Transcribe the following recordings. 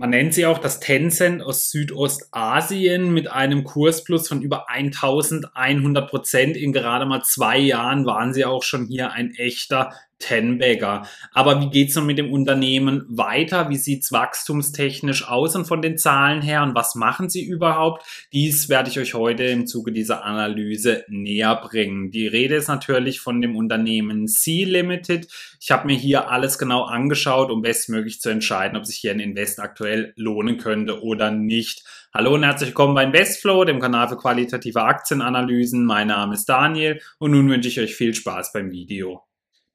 Man nennt sie auch das Tencent aus Südostasien mit einem Kursplus von über 1100 Prozent. In gerade mal zwei Jahren waren sie auch schon hier ein echter Tenbagger. Aber wie geht's nun mit dem Unternehmen weiter? Wie sieht's wachstumstechnisch aus und von den Zahlen her? Und was machen sie überhaupt? Dies werde ich euch heute im Zuge dieser Analyse näher bringen. Die Rede ist natürlich von dem Unternehmen C Limited. Ich habe mir hier alles genau angeschaut, um bestmöglich zu entscheiden, ob sich hier ein Invest aktuell lohnen könnte oder nicht. Hallo und herzlich willkommen bei Investflow, dem Kanal für qualitative Aktienanalysen. Mein Name ist Daniel und nun wünsche ich euch viel Spaß beim Video.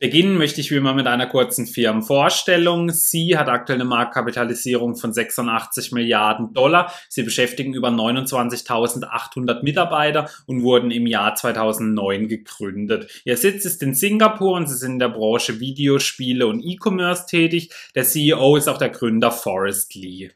Beginnen möchte ich wie immer mit einer kurzen Firmenvorstellung. Sie hat aktuell eine Marktkapitalisierung von 86 Milliarden Dollar. Sie beschäftigen über 29.800 Mitarbeiter und wurden im Jahr 2009 gegründet. Ihr Sitz ist in Singapur und sie sind in der Branche Videospiele und E-Commerce tätig. Der CEO ist auch der Gründer Forrest Lee.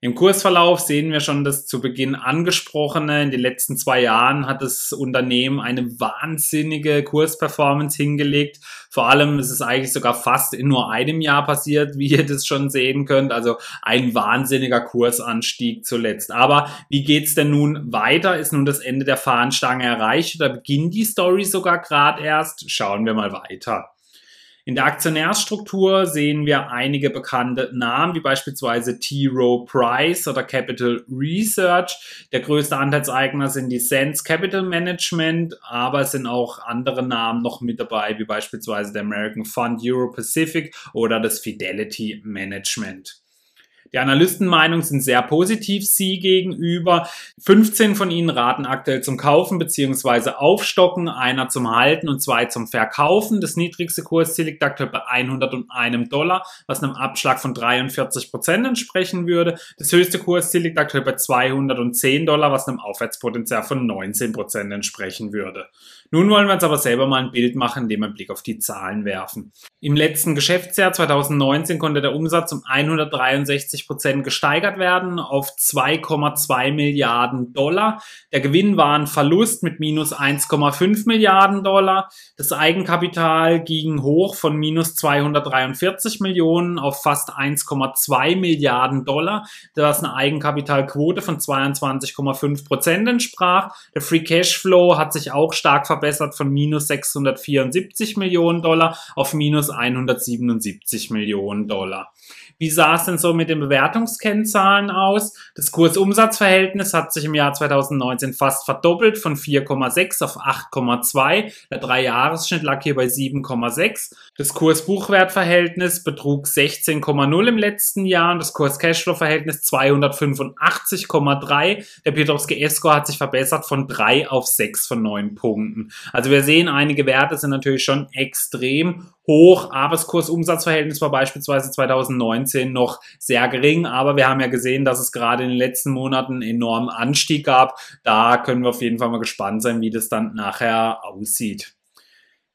Im Kursverlauf sehen wir schon das zu Beginn angesprochene. In den letzten zwei Jahren hat das Unternehmen eine wahnsinnige Kursperformance hingelegt. Vor allem ist es eigentlich sogar fast in nur einem Jahr passiert, wie ihr das schon sehen könnt. Also ein wahnsinniger Kursanstieg zuletzt. Aber wie geht's denn nun weiter? Ist nun das Ende der Fahnenstange erreicht oder beginnt die Story sogar gerade erst? Schauen wir mal weiter. In der Aktionärsstruktur sehen wir einige bekannte Namen, wie beispielsweise T. Rowe Price oder Capital Research. Der größte Anteilseigner sind die Sense Capital Management, aber es sind auch andere Namen noch mit dabei, wie beispielsweise der American Fund Euro Pacific oder das Fidelity Management. Die Analystenmeinungen sind sehr positiv sie gegenüber. 15 von ihnen raten aktuell zum Kaufen bzw. Aufstocken, einer zum Halten und zwei zum Verkaufen. Das niedrigste Kursziel liegt aktuell bei 101 Dollar, was einem Abschlag von 43 Prozent entsprechen würde. Das höchste Kursziel liegt aktuell bei 210 Dollar, was einem Aufwärtspotenzial von 19 Prozent entsprechen würde. Nun wollen wir uns aber selber mal ein Bild machen, indem wir einen Blick auf die Zahlen werfen. Im letzten Geschäftsjahr 2019 konnte der Umsatz um 163 Prozent gesteigert werden auf 2,2 Milliarden Dollar. Der Gewinn war ein Verlust mit minus 1,5 Milliarden Dollar. Das Eigenkapital ging hoch von minus 243 Millionen auf fast 1,2 Milliarden Dollar, was eine Eigenkapitalquote von 22,5 Prozent entsprach. Der Free Cashflow hat sich auch stark verbessert von minus 674 Millionen Dollar auf minus 177 Millionen Dollar. Wie sah es denn so mit den Bewertungskennzahlen aus? Das Kursumsatzverhältnis hat sich im Jahr 2019 fast verdoppelt von 4,6 auf 8,2. Der Dreijahresschnitt lag hier bei 7,6. Das Kurs-Buchwert-Verhältnis betrug 16,0 im letzten Jahr und das Kurs-Cashflow-Verhältnis 285,3. Der Piotrowski F-Score hat sich verbessert von 3 auf 6 von 9 Punkten. Also wir sehen, einige Werte sind natürlich schon extrem hoch, aber das Kursumsatzverhältnis war beispielsweise 2019 noch sehr gering, aber wir haben ja gesehen, dass es gerade in den letzten Monaten einen enormen Anstieg gab. Da können wir auf jeden Fall mal gespannt sein, wie das dann nachher aussieht.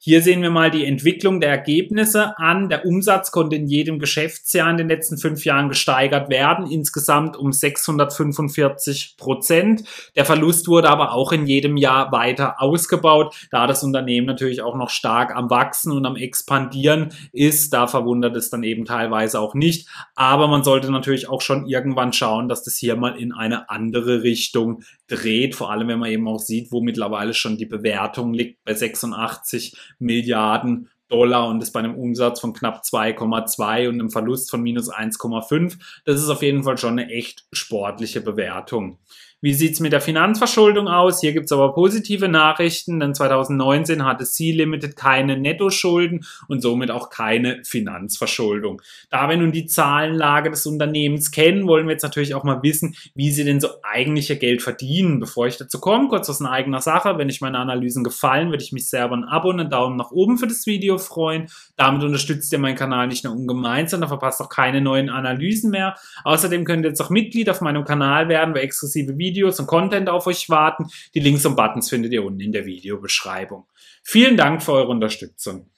Hier sehen wir mal die Entwicklung der Ergebnisse an. Der Umsatz konnte in jedem Geschäftsjahr in den letzten fünf Jahren gesteigert werden, insgesamt um 645 Prozent. Der Verlust wurde aber auch in jedem Jahr weiter ausgebaut, da das Unternehmen natürlich auch noch stark am Wachsen und am Expandieren ist. Da verwundert es dann eben teilweise auch nicht. Aber man sollte natürlich auch schon irgendwann schauen, dass das hier mal in eine andere Richtung dreht. Vor allem, wenn man eben auch sieht, wo mittlerweile schon die Bewertung liegt bei 86 Milliarden Dollar und ist bei einem Umsatz von knapp 2,2 und einem Verlust von minus 1,5. Das ist auf jeden Fall schon eine echt sportliche Bewertung. Wie sieht's mit der Finanzverschuldung aus? Hier gibt's aber positive Nachrichten, denn 2019 hatte C-Limited keine Nettoschulden und somit auch keine Finanzverschuldung. Da wir nun die Zahlenlage des Unternehmens kennen, wollen wir jetzt natürlich auch mal wissen, wie sie denn so eigentlich ihr Geld verdienen. Bevor ich dazu komme, kurz aus eigener Sache. Wenn euch meine Analysen gefallen, würde ich mich sehr über ein Abo und einen Daumen nach oben für das Video freuen. Damit unterstützt ihr meinen Kanal nicht nur ungemein, sondern verpasst auch keine neuen Analysen mehr. Außerdem könnt ihr jetzt auch Mitglied auf meinem Kanal werden, wo exklusive Videos Videos und Content auf euch warten. Die Links und Buttons findet ihr unten in der Videobeschreibung. Vielen Dank für eure Unterstützung.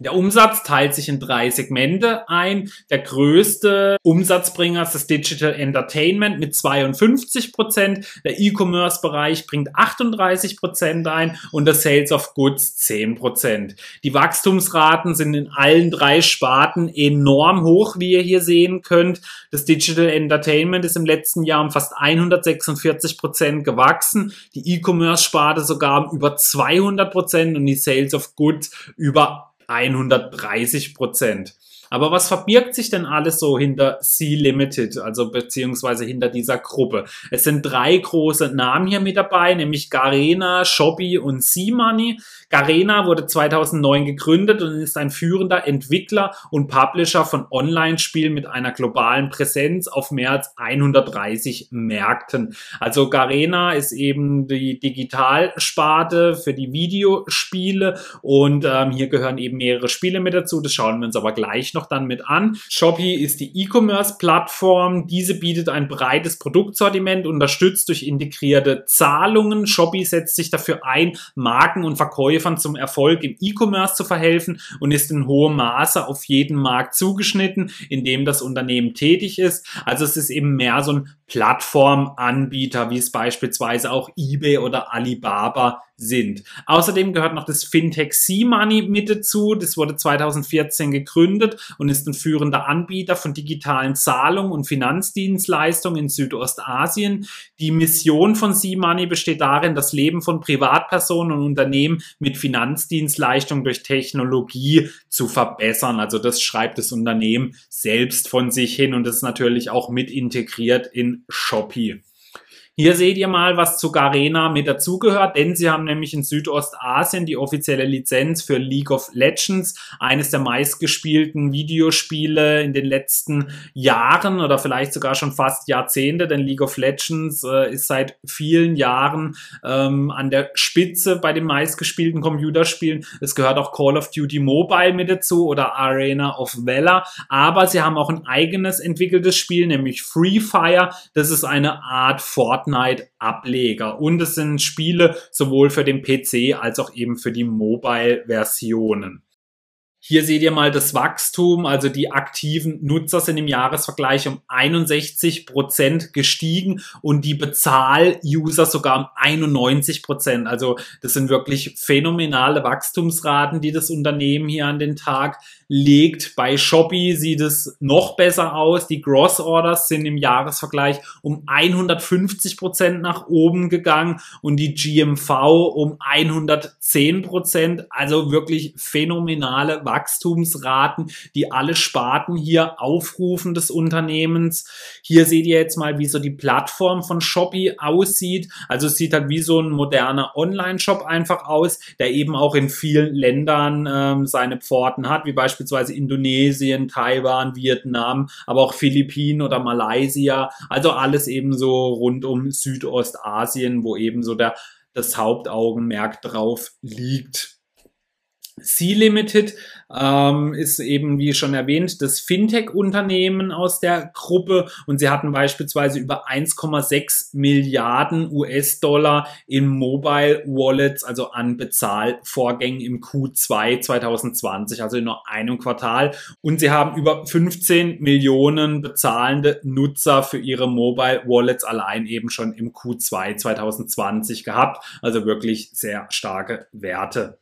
Der Umsatz teilt sich in drei Segmente ein. Der größte Umsatzbringer ist das Digital Entertainment mit 52 Prozent. Der E-Commerce-Bereich bringt 38 Prozent ein und der Sales of Goods 10 Prozent. Die Wachstumsraten sind in allen drei Sparten enorm hoch, wie ihr hier sehen könnt. Das Digital Entertainment ist im letzten Jahr um fast 146 Prozent gewachsen. Die E-Commerce-Sparte sogar um über 200 Prozent und die Sales of Goods über 130 Prozent. Aber was verbirgt sich denn alles so hinter C-Limited, also beziehungsweise hinter dieser Gruppe? Es sind drei große Namen hier mit dabei, nämlich Garena, Shopee und C-Money. Garena wurde 2009 gegründet und ist ein führender Entwickler und Publisher von Online-Spielen mit einer globalen Präsenz auf mehr als 130 Märkten. Also Garena ist eben die Digitalsparte für die Videospiele und ähm, hier gehören eben mehrere Spiele mit dazu. Das schauen wir uns aber gleich noch dann mit an. Shopee ist die E-Commerce-Plattform. Diese bietet ein breites Produktsortiment, unterstützt durch integrierte Zahlungen. Shopee setzt sich dafür ein, Marken und Verkäufer Verkäufern zum Erfolg im E-Commerce zu verhelfen und ist in hohem Maße auf jeden Markt zugeschnitten, in dem das Unternehmen tätig ist. Also es ist eben mehr so ein Plattformanbieter, wie es beispielsweise auch eBay oder Alibaba sind. Außerdem gehört noch das Fintech C-Money mit dazu. Das wurde 2014 gegründet und ist ein führender Anbieter von digitalen Zahlungen und Finanzdienstleistungen in Südostasien. Die Mission von C-Money besteht darin, das Leben von Privatpersonen und Unternehmen mit Finanzdienstleistungen durch Technologie zu verbessern. Also das schreibt das Unternehmen selbst von sich hin und das ist natürlich auch mit integriert in Shopee. Hier seht ihr mal, was zu Garena mit dazugehört, denn sie haben nämlich in Südostasien die offizielle Lizenz für League of Legends, eines der meistgespielten Videospiele in den letzten Jahren oder vielleicht sogar schon fast Jahrzehnte, denn League of Legends äh, ist seit vielen Jahren ähm, an der Spitze bei den meistgespielten Computerspielen. Es gehört auch Call of Duty Mobile mit dazu oder Arena of Valor, aber sie haben auch ein eigenes entwickeltes Spiel, nämlich Free Fire. Das ist eine Art Fortnite Fortnite-Ableger. Und es sind Spiele sowohl für den PC als auch eben für die Mobile-Versionen. Hier seht ihr mal das Wachstum, also die aktiven Nutzer sind im Jahresvergleich um 61 Prozent gestiegen und die Bezahl-User sogar um 91 Prozent. Also das sind wirklich phänomenale Wachstumsraten, die das Unternehmen hier an den Tag legt. Bei Shopee sieht es noch besser aus. Die Gross Orders sind im Jahresvergleich um 150 Prozent nach oben gegangen und die GMV um 110 Prozent. Also wirklich phänomenale Wachstumsraten, die alle Sparten hier aufrufen des Unternehmens. Hier seht ihr jetzt mal, wie so die Plattform von Shopee aussieht. Also es sieht halt wie so ein moderner Online-Shop einfach aus, der eben auch in vielen Ländern ähm, seine Pforten hat, wie beispielsweise Indonesien, Taiwan, Vietnam, aber auch Philippinen oder Malaysia. Also alles eben so rund um Südostasien, wo eben so der das Hauptaugenmerk drauf liegt. C-Limited ähm, ist eben, wie schon erwähnt, das Fintech-Unternehmen aus der Gruppe und sie hatten beispielsweise über 1,6 Milliarden US-Dollar in Mobile Wallets, also an Bezahlvorgängen im Q2 2020, also in nur einem Quartal. Und sie haben über 15 Millionen bezahlende Nutzer für ihre Mobile Wallets allein eben schon im Q2 2020 gehabt. Also wirklich sehr starke Werte.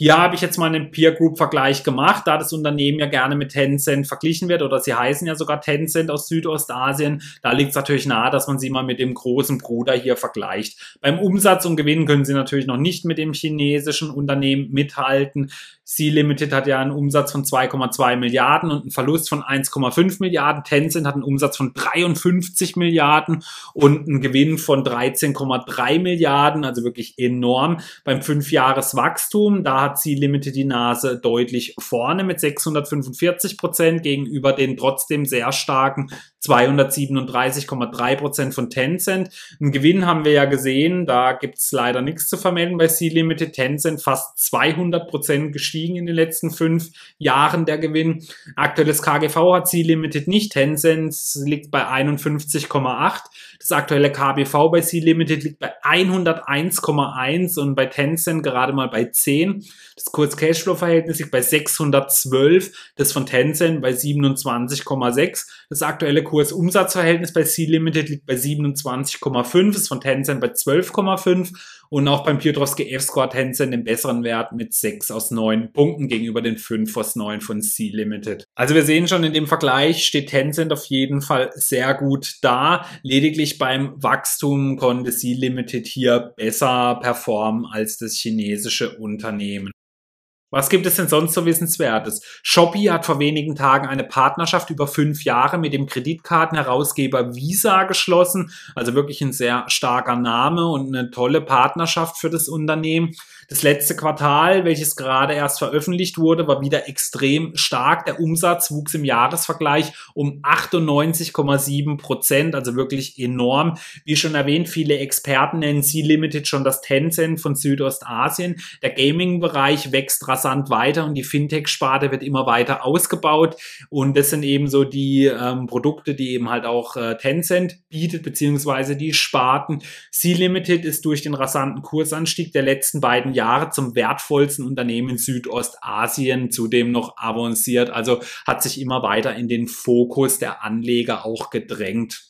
Hier habe ich jetzt mal einen Peer Group Vergleich gemacht, da das Unternehmen ja gerne mit Tencent verglichen wird oder sie heißen ja sogar Tencent aus Südostasien. Da liegt es natürlich nahe, dass man sie mal mit dem großen Bruder hier vergleicht. Beim Umsatz und Gewinn können sie natürlich noch nicht mit dem chinesischen Unternehmen mithalten. Sea Limited hat ja einen Umsatz von 2,2 Milliarden und einen Verlust von 1,5 Milliarden. Tencent hat einen Umsatz von 53 Milliarden und einen Gewinn von 13,3 Milliarden, also wirklich enorm. Beim 5-Jahres-Wachstum, da hat Sea Limited die Nase deutlich vorne mit 645 Prozent gegenüber den trotzdem sehr starken 237,3 Prozent von Tencent. Ein Gewinn haben wir ja gesehen, da gibt's leider nichts zu vermelden bei C-Limited. Tencent fast 200 Prozent gestiegen in den letzten fünf Jahren der Gewinn. Aktuelles KGV hat C-Limited nicht. Tencent liegt bei 51,8. Das aktuelle KBV bei C-Limited liegt bei 101,1 und bei Tencent gerade mal bei 10. Das Kurs-Cashflow-Verhältnis liegt bei 612. Das von Tencent bei 27,6. Das aktuelle Kurs-Umsatzverhältnis bei C-Limited liegt bei 27,5. Das von Tencent bei 12,5. Und auch beim Piotrowski F-Score Tencent den besseren Wert mit 6 aus 9 Punkten gegenüber den 5 aus 9 von C-Limited. Also wir sehen schon in dem Vergleich steht Tencent auf jeden Fall sehr gut da. Lediglich beim Wachstum konnte C-Limited hier besser performen als das chinesische Unternehmen. Was gibt es denn sonst so Wissenswertes? Shopee hat vor wenigen Tagen eine Partnerschaft über fünf Jahre mit dem Kreditkartenherausgeber Visa geschlossen. Also wirklich ein sehr starker Name und eine tolle Partnerschaft für das Unternehmen. Das letzte Quartal, welches gerade erst veröffentlicht wurde, war wieder extrem stark. Der Umsatz wuchs im Jahresvergleich um 98,7 Prozent, also wirklich enorm. Wie schon erwähnt, viele Experten nennen C-Limited schon das Tencent von Südostasien. Der Gaming-Bereich wächst rasant weiter und die Fintech-Sparte wird immer weiter ausgebaut. Und das sind eben so die ähm, Produkte, die eben halt auch äh, Tencent bietet, beziehungsweise die Sparten. C-Limited ist durch den rasanten Kursanstieg der letzten beiden Jahre zum wertvollsten Unternehmen in Südostasien, zudem noch avanciert, also hat sich immer weiter in den Fokus der Anleger auch gedrängt.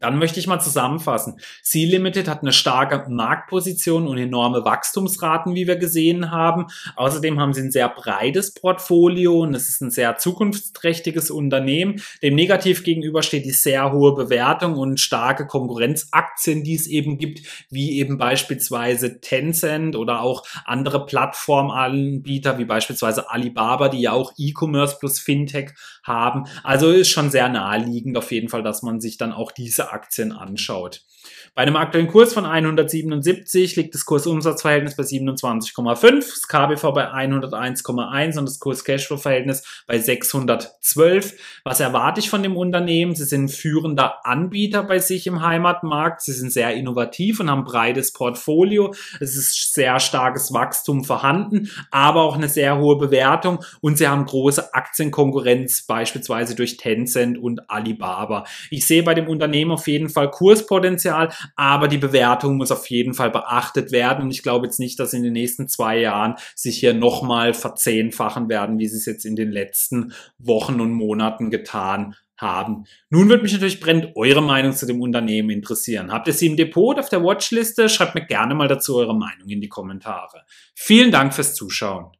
Dann möchte ich mal zusammenfassen. C-Limited hat eine starke Marktposition und enorme Wachstumsraten, wie wir gesehen haben. Außerdem haben sie ein sehr breites Portfolio und es ist ein sehr zukunftsträchtiges Unternehmen. Dem negativ gegenüber steht die sehr hohe Bewertung und starke Konkurrenzaktien, die es eben gibt, wie eben beispielsweise Tencent oder auch andere Plattformanbieter, wie beispielsweise Alibaba, die ja auch E-Commerce plus Fintech haben. Also ist schon sehr naheliegend auf jeden Fall, dass man sich dann auch diese Aktien anschaut. Bei einem aktuellen Kurs von 177 liegt das Kursumsatzverhältnis bei 27,5, das KBV bei 101,1 und das Kurs-Cashflow-Verhältnis bei 612. Was erwarte ich von dem Unternehmen? Sie sind führender Anbieter bei sich im Heimatmarkt. Sie sind sehr innovativ und haben breites Portfolio. Es ist sehr starkes Wachstum vorhanden, aber auch eine sehr hohe Bewertung und sie haben große Aktienkonkurrenz, beispielsweise durch Tencent und Alibaba. Ich sehe bei dem Unternehmen auf jeden Fall Kurspotenzial, aber die Bewertung muss auf jeden Fall beachtet werden. Und ich glaube jetzt nicht, dass in den nächsten zwei Jahren sich hier nochmal verzehnfachen werden, wie sie es jetzt in den letzten Wochen und Monaten getan haben. Nun würde mich natürlich brennend eure Meinung zu dem Unternehmen interessieren. Habt ihr sie im Depot auf der Watchliste? Schreibt mir gerne mal dazu eure Meinung in die Kommentare. Vielen Dank fürs Zuschauen.